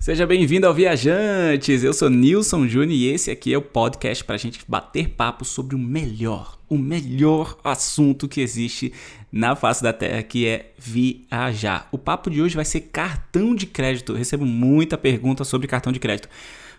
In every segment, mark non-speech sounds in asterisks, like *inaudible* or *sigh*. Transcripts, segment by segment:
Seja bem-vindo ao Viajantes! Eu sou Nilson Júnior e esse aqui é o podcast para a gente bater papo sobre o melhor, o melhor assunto que existe na face da Terra, que é viajar. O papo de hoje vai ser cartão de crédito. Eu recebo muita pergunta sobre cartão de crédito.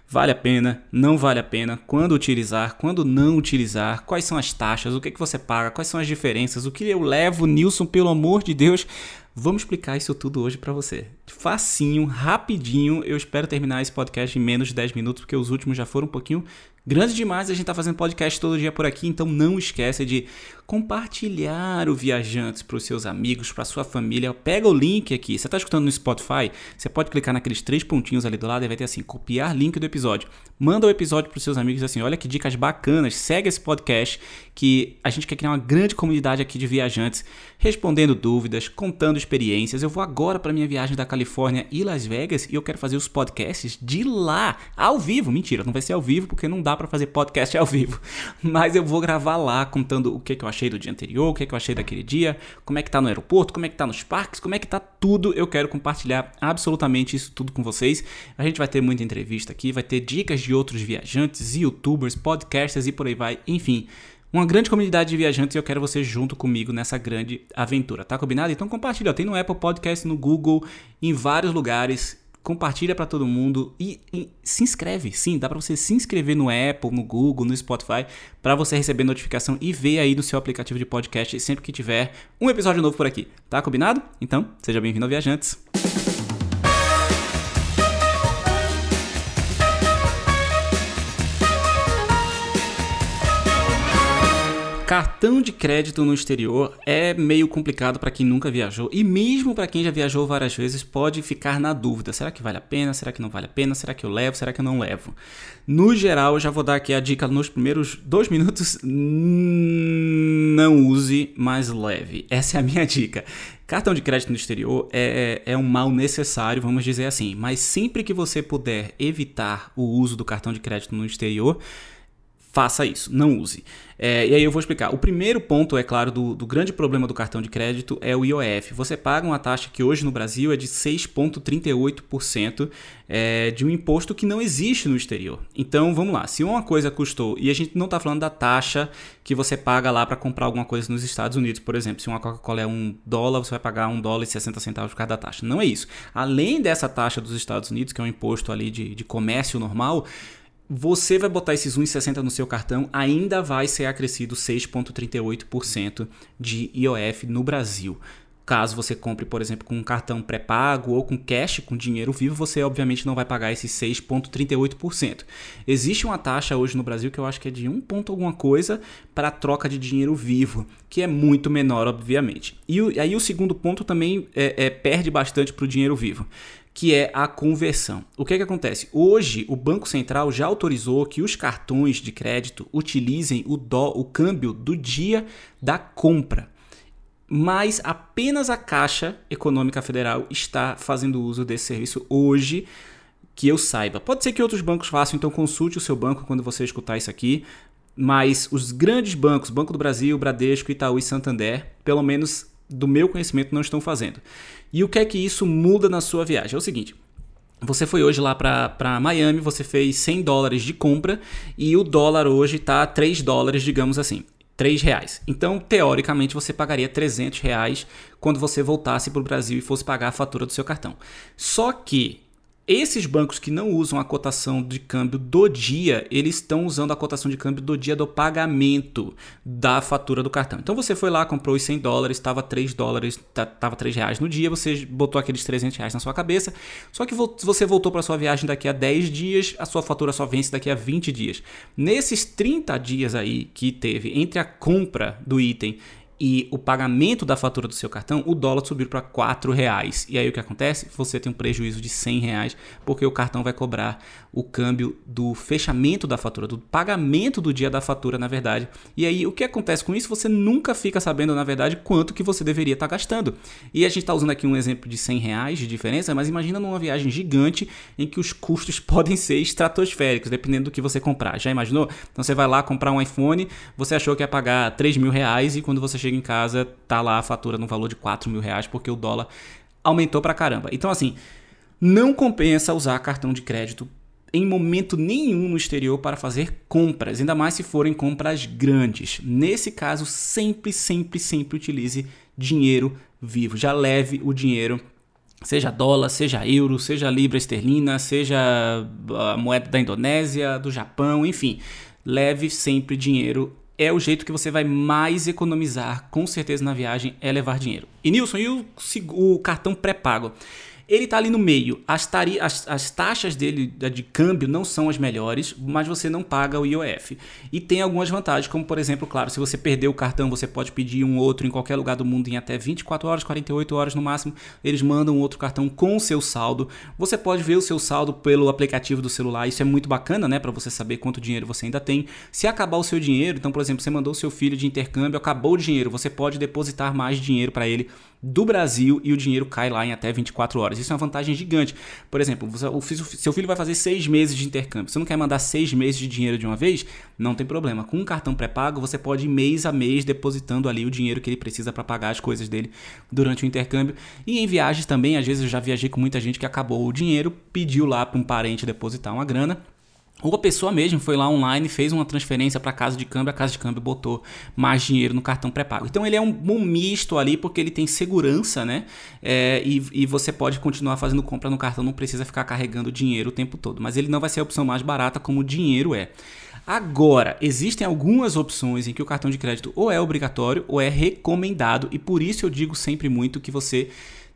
Vale a pena? Não vale a pena? Quando utilizar? Quando não utilizar? Quais são as taxas? O que, é que você paga? Quais são as diferenças? O que eu levo, Nilson, pelo amor de Deus? Vamos explicar isso tudo hoje para você. Facinho, rapidinho. Eu espero terminar esse podcast em menos de 10 minutos, porque os últimos já foram um pouquinho Grande demais, a gente tá fazendo podcast todo dia por aqui, então não esqueça de compartilhar o Viajantes para os seus amigos, para sua família. Pega o link aqui. Você tá escutando no Spotify? Você pode clicar naqueles três pontinhos ali do lado e vai ter assim, copiar link do episódio. Manda o episódio para os seus amigos assim, olha que dicas bacanas, segue esse podcast que a gente quer criar uma grande comunidade aqui de viajantes, respondendo dúvidas, contando experiências. Eu vou agora para minha viagem da Califórnia e Las Vegas e eu quero fazer os podcasts de lá, ao vivo. Mentira, não vai ser ao vivo porque não dá dá para fazer podcast ao vivo, *laughs* mas eu vou gravar lá contando o que, que eu achei do dia anterior, o que, que eu achei daquele dia, como é que tá no aeroporto, como é que tá nos parques, como é que tá tudo. Eu quero compartilhar absolutamente isso tudo com vocês. A gente vai ter muita entrevista aqui, vai ter dicas de outros viajantes, youtubers, podcasters e por aí vai, enfim uma grande comunidade de viajantes e eu quero você junto comigo nessa grande aventura, tá combinado? Então compartilha, tem no Apple Podcast, no Google, em vários lugares compartilha para todo mundo e, e, se inscreve. Sim, dá para você se inscrever no Apple, no Google, no Spotify, para você receber notificação e ver aí no seu aplicativo de podcast sempre que tiver um episódio novo por aqui. Tá combinado? Então, seja bem-vindo ao Viajantes. Cartão de crédito no exterior é meio complicado para quem nunca viajou e mesmo para quem já viajou várias vezes pode ficar na dúvida: será que vale a pena? Será que não vale a pena? Será que eu levo? Será que eu não levo? No geral, eu já vou dar aqui a dica nos primeiros dois minutos: não use, mas leve. Essa é a minha dica. Cartão de crédito no exterior é, é um mal necessário, vamos dizer assim, mas sempre que você puder evitar o uso do cartão de crédito no exterior, faça isso, não use. É, e aí eu vou explicar. O primeiro ponto, é claro, do, do, grande problema do cartão de crédito é o IOF. Você paga uma taxa que hoje no Brasil é de 6,38% é, de um imposto que não existe no exterior. Então vamos lá, se uma coisa custou, e a gente não está falando da taxa que você paga lá para comprar alguma coisa nos Estados Unidos, por exemplo, se uma Coca-Cola é um dólar, você vai pagar um dólar e 60 centavos por causa da taxa. Não é isso. Além dessa taxa dos Estados Unidos, que é um imposto ali de, de comércio normal, você vai botar esses 1,60 no seu cartão, ainda vai ser acrescido 6,38% de IOF no Brasil. Caso você compre, por exemplo, com um cartão pré-pago ou com cash, com dinheiro vivo, você obviamente não vai pagar esses 6,38%. Existe uma taxa hoje no Brasil que eu acho que é de 1 ponto alguma coisa para troca de dinheiro vivo, que é muito menor, obviamente. E aí o segundo ponto também é, é perde bastante para o dinheiro vivo que é a conversão. O que, é que acontece? Hoje, o Banco Central já autorizou que os cartões de crédito utilizem o, dó, o câmbio do dia da compra. Mas apenas a Caixa Econômica Federal está fazendo uso desse serviço hoje, que eu saiba. Pode ser que outros bancos façam, então consulte o seu banco quando você escutar isso aqui. Mas os grandes bancos, Banco do Brasil, Bradesco, Itaú e Santander, pelo menos do meu conhecimento, não estão fazendo. E o que é que isso muda na sua viagem? É o seguinte. Você foi hoje lá para Miami, você fez 100 dólares de compra e o dólar hoje está 3 dólares, digamos assim. 3 reais. Então, teoricamente, você pagaria 300 reais quando você voltasse para o Brasil e fosse pagar a fatura do seu cartão. Só que esses bancos que não usam a cotação de câmbio do dia, eles estão usando a cotação de câmbio do dia do pagamento da fatura do cartão. Então você foi lá, comprou os 100 dólares, estava 3 dólares, estava 3 reais no dia, você botou aqueles 300 reais na sua cabeça, só que você voltou para sua viagem daqui a 10 dias, a sua fatura só vence daqui a 20 dias. Nesses 30 dias aí que teve entre a compra do item e o pagamento da fatura do seu cartão, o dólar subiu para R$ reais. E aí o que acontece? Você tem um prejuízo de 100 reais, porque o cartão vai cobrar o câmbio do fechamento da fatura, do pagamento do dia da fatura, na verdade. E aí o que acontece com isso? Você nunca fica sabendo, na verdade, quanto que você deveria estar tá gastando. E a gente está usando aqui um exemplo de 100 reais de diferença, mas imagina numa viagem gigante em que os custos *laughs* podem ser estratosféricos, dependendo do que você comprar. Já imaginou? Então você vai lá comprar um iPhone, você achou que ia pagar 3 mil reais e quando você chega chega em casa, tá lá a fatura no valor de 4 mil reais, porque o dólar aumentou pra caramba. Então, assim, Não compensa usar cartão de crédito em momento nenhum no exterior para fazer compras, ainda mais se forem compras grandes. Nesse caso, sempre, sempre, sempre utilize dinheiro vivo. Já leve o dinheiro, seja dólar, seja euro, seja libra esterlina, seja a moeda da Indonésia, do Japão, enfim. Leve sempre dinheiro. É o jeito que você vai mais economizar, com certeza, na viagem, é levar dinheiro. E Nilson, e o, o cartão pré-pago? Ele está ali no meio. As, tari as, as, taxas dele de câmbio não são as melhores, mas você não paga o IOF. E tem algumas vantagens, como por exemplo, claro, se você perder o cartão, você pode pedir um outro em qualquer lugar do mundo em até 24 horas, 48 horas no máximo. Eles mandam outro cartão com o seu saldo. Você pode ver o seu saldo pelo aplicativo do celular. Isso é muito bacana, né, para você saber quanto dinheiro você ainda tem. Se acabar o seu dinheiro, então, por exemplo, você mandou o seu filho de intercâmbio, acabou o dinheiro, você pode depositar mais dinheiro para ele do Brasil e o dinheiro cai lá em até 24 horas. Isso é uma vantagem gigante. Por exemplo, o seu filho vai fazer seis meses de intercâmbio. Você não quer mandar seis meses de dinheiro de uma vez? Não tem problema. Com um cartão pré-pago, você pode ir mês a mês depositando ali o dinheiro que ele precisa para pagar as coisas dele durante o intercâmbio. E em viagens também, às vezes eu já viajei com muita gente que acabou o dinheiro, pediu lá para um parente depositar uma grana ou a pessoa mesmo foi lá online, fez uma transferência para a casa de câmbio, a casa de câmbio botou mais dinheiro no cartão pré-pago. Então ele é um misto ali porque ele tem segurança, né? É, e, e, você pode continuar fazendo compra no cartão, não precisa ficar carregando dinheiro o tempo todo. Mas ele não vai ser a opção mais barata como o dinheiro é. Agora, existem algumas opções em que o cartão de crédito ou é obrigatório ou é recomendado, e por isso eu digo sempre muito que você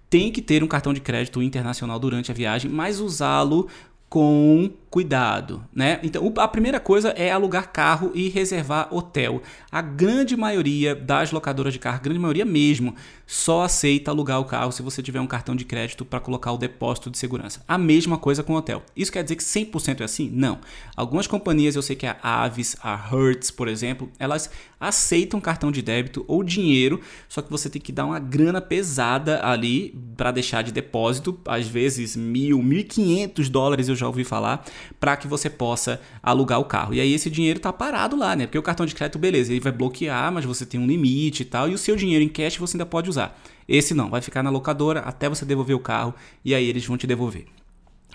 tem que ter um cartão de crédito internacional durante a viagem, mas usá-lo com cuidado, né? Então, a primeira coisa é alugar carro e reservar hotel. A grande maioria das locadoras de carro, grande maioria mesmo, só aceita alugar o carro se você tiver um cartão de crédito para colocar o depósito de segurança. A mesma coisa com hotel. Isso quer dizer que 100% é assim? Não. Algumas companhias, eu sei que a Avis, a Hertz, por exemplo, elas aceitam cartão de débito ou dinheiro, só que você tem que dar uma grana pesada ali para deixar de depósito, às vezes mil, mil e quinhentos dólares eu já ouvi falar, para que você possa alugar o carro. E aí esse dinheiro tá parado lá, né? Porque o cartão de crédito, beleza, ele vai bloquear, mas você tem um limite e tal, e o seu dinheiro em cash você ainda pode usar. Esse não, vai ficar na locadora até você devolver o carro e aí eles vão te devolver.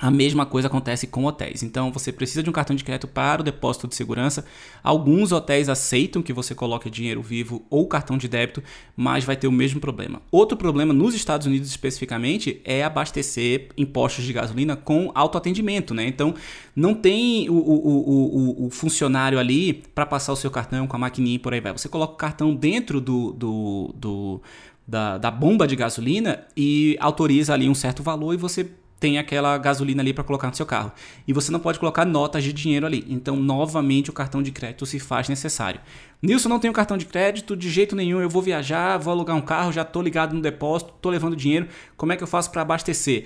A mesma coisa acontece com hotéis. Então você precisa de um cartão de crédito para o depósito de segurança. Alguns hotéis aceitam que você coloque dinheiro vivo ou cartão de débito, mas vai ter o mesmo problema. Outro problema nos Estados Unidos especificamente é abastecer impostos de gasolina com autoatendimento, né? Então não tem o, o, o, o funcionário ali para passar o seu cartão com a maquininha e por aí vai. Você coloca o cartão dentro do, do, do da, da bomba de gasolina e autoriza ali um certo valor e você tem aquela gasolina ali para colocar no seu carro. E você não pode colocar notas de dinheiro ali. Então, novamente, o cartão de crédito se faz necessário. Nilson, não tenho cartão de crédito de jeito nenhum. Eu vou viajar, vou alugar um carro, já estou ligado no depósito, estou levando dinheiro. Como é que eu faço para abastecer?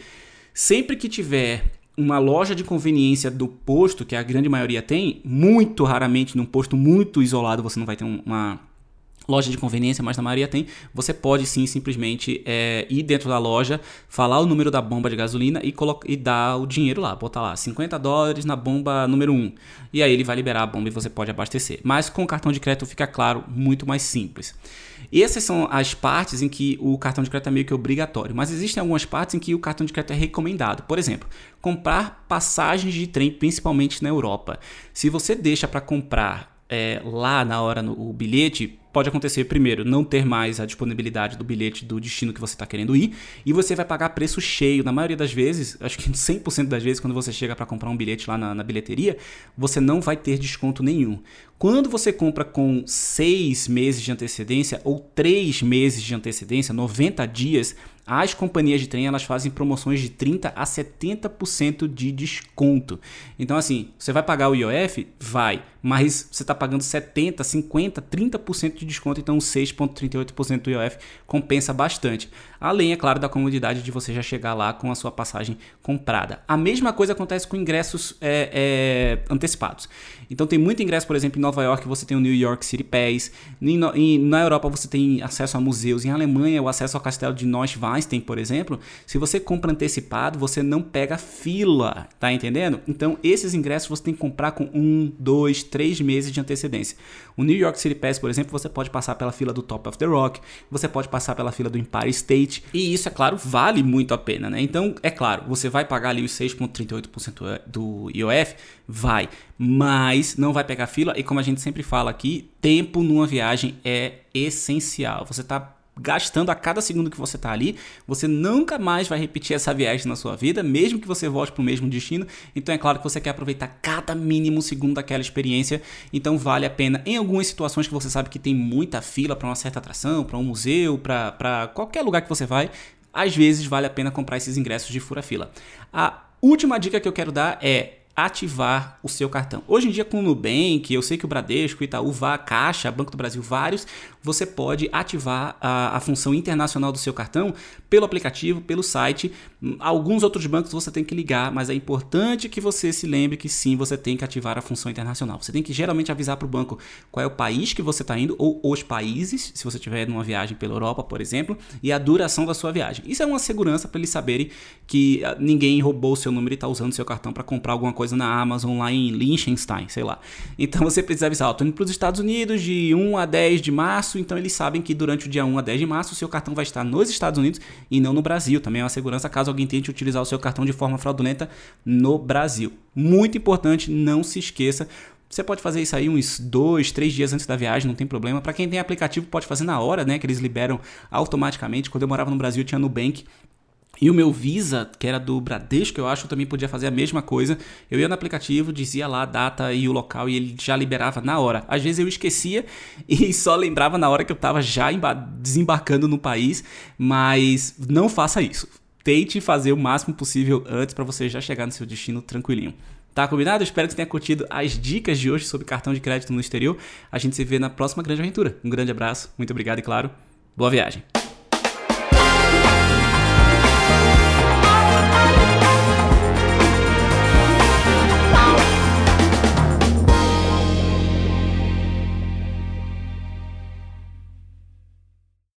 Sempre que tiver uma loja de conveniência do posto, que a grande maioria tem, muito raramente num posto muito isolado você não vai ter uma loja de conveniência, mas na maioria tem, você pode sim simplesmente é, ir dentro da loja, falar o número da bomba de gasolina e, e dar o dinheiro lá, botar lá 50 dólares na bomba número 1. E aí ele vai liberar a bomba e você pode abastecer. Mas com o cartão de crédito fica claro, muito mais simples. E essas são as partes em que o cartão de crédito é meio que obrigatório, mas existem algumas partes em que o cartão de crédito é recomendado. Por exemplo, comprar passagens de trem, principalmente na Europa. Se você deixa para comprar é, lá na hora no, o bilhete, pode acontecer, primeiro, não ter mais a disponibilidade do bilhete do destino que você está querendo ir, e você vai pagar preço cheio. Na maioria das vezes, acho que *laughs* 100% das vezes, quando você chega para comprar um bilhete lá na, na, bilheteria, você não vai ter desconto nenhum. Quando você compra com 6 meses de antecedência ou 3 meses de antecedência, 90 dias, as companhias de trem elas fazem promoções de 30 a 70% de desconto. Então assim, você vai pagar o IOF? Vai, mas você está pagando 70, 50, 30% de desconto, então 6,38% do IOF compensa bastante. Além, é claro, da comodidade de você já chegar lá com a sua passagem comprada. A mesma coisa acontece com ingressos é, é, antecipados. Então tem muito ingresso, por exemplo, em Nova York você tem o New York City Pass, em, em, na Europa você tem acesso a museus, em Alemanha o acesso ao castelo de Neuschwanstein por exemplo, se você compra antecipado, você não pega fila, tá entendendo? Então, esses ingressos você tem que comprar com um, dois, três meses de antecedência. O New York City Pass, por exemplo, você pode passar pela fila do Top of the Rock, você pode passar pela fila do Empire State, e isso, é claro, vale muito a pena, né? Então, é claro, você vai pagar ali os 6,38% do IOF, vai, mas não vai pegar fila, e como a gente sempre fala aqui, tempo numa viagem é essencial. Você está gastando a cada segundo que você está ali, você nunca mais vai repetir essa viagem na sua vida, mesmo que você volte para o mesmo destino. Então é claro que você quer aproveitar cada mínimo segundo daquela experiência, então vale a pena. Em algumas situações que você sabe que tem muita fila para uma certa atração, para um museu, para qualquer lugar que você vai, às vezes vale a pena comprar esses ingressos de fura-fila. A última dica que eu quero dar é ativar o seu cartão. Hoje em dia com o Nubank, eu sei que o Bradesco, Itaú, Vá, Caixa, Banco do Brasil, vários, você pode ativar a, a, função internacional do seu cartão pelo aplicativo, pelo site. Alguns outros bancos você tem que ligar, mas é importante que você se lembre que sim, você tem que ativar a função internacional. Você tem que geralmente avisar para o banco qual é o país que você está indo, ou os países, se você estiver numa viagem pela Europa, por exemplo, e a duração da sua viagem. Isso é uma segurança para eles saberem que ah, ninguém roubou o seu número e está usando o seu cartão para comprar alguma coisa na Amazon lá em Liechtenstein, sei lá. Então você precisa avisar, tô indo para os Estados Unidos de 1 a 10 de março, então eles sabem que durante o dia 1 a 10 de março o seu cartão vai estar nos Estados Unidos e não no Brasil. Também é uma segurança caso alguém tente utilizar o seu cartão de forma fraudulenta no Brasil. Muito importante, não se esqueça. Você pode fazer isso aí uns dois, três dias antes da viagem, não tem problema. Para quem tem aplicativo, pode fazer na hora, né? Que eles liberam automaticamente. Quando eu morava no Brasil, tinha Nubank. E o meu Visa, que era do Bradesco, eu acho, também podia fazer a mesma coisa. Eu ia no aplicativo, dizia lá a data e o local e ele já liberava na hora. Às vezes eu esquecia *laughs* e só lembrava na hora que eu estava já desembarcando no país, mas não faça isso. Tente fazer o máximo possível antes para você já chegar no seu destino tranquilinho. Tá combinado? espero que você tenha curtido as dicas de hoje sobre cartão de crédito no exterior. A gente se vê na próxima grande aventura. Um grande abraço, muito obrigado e claro, boa viagem.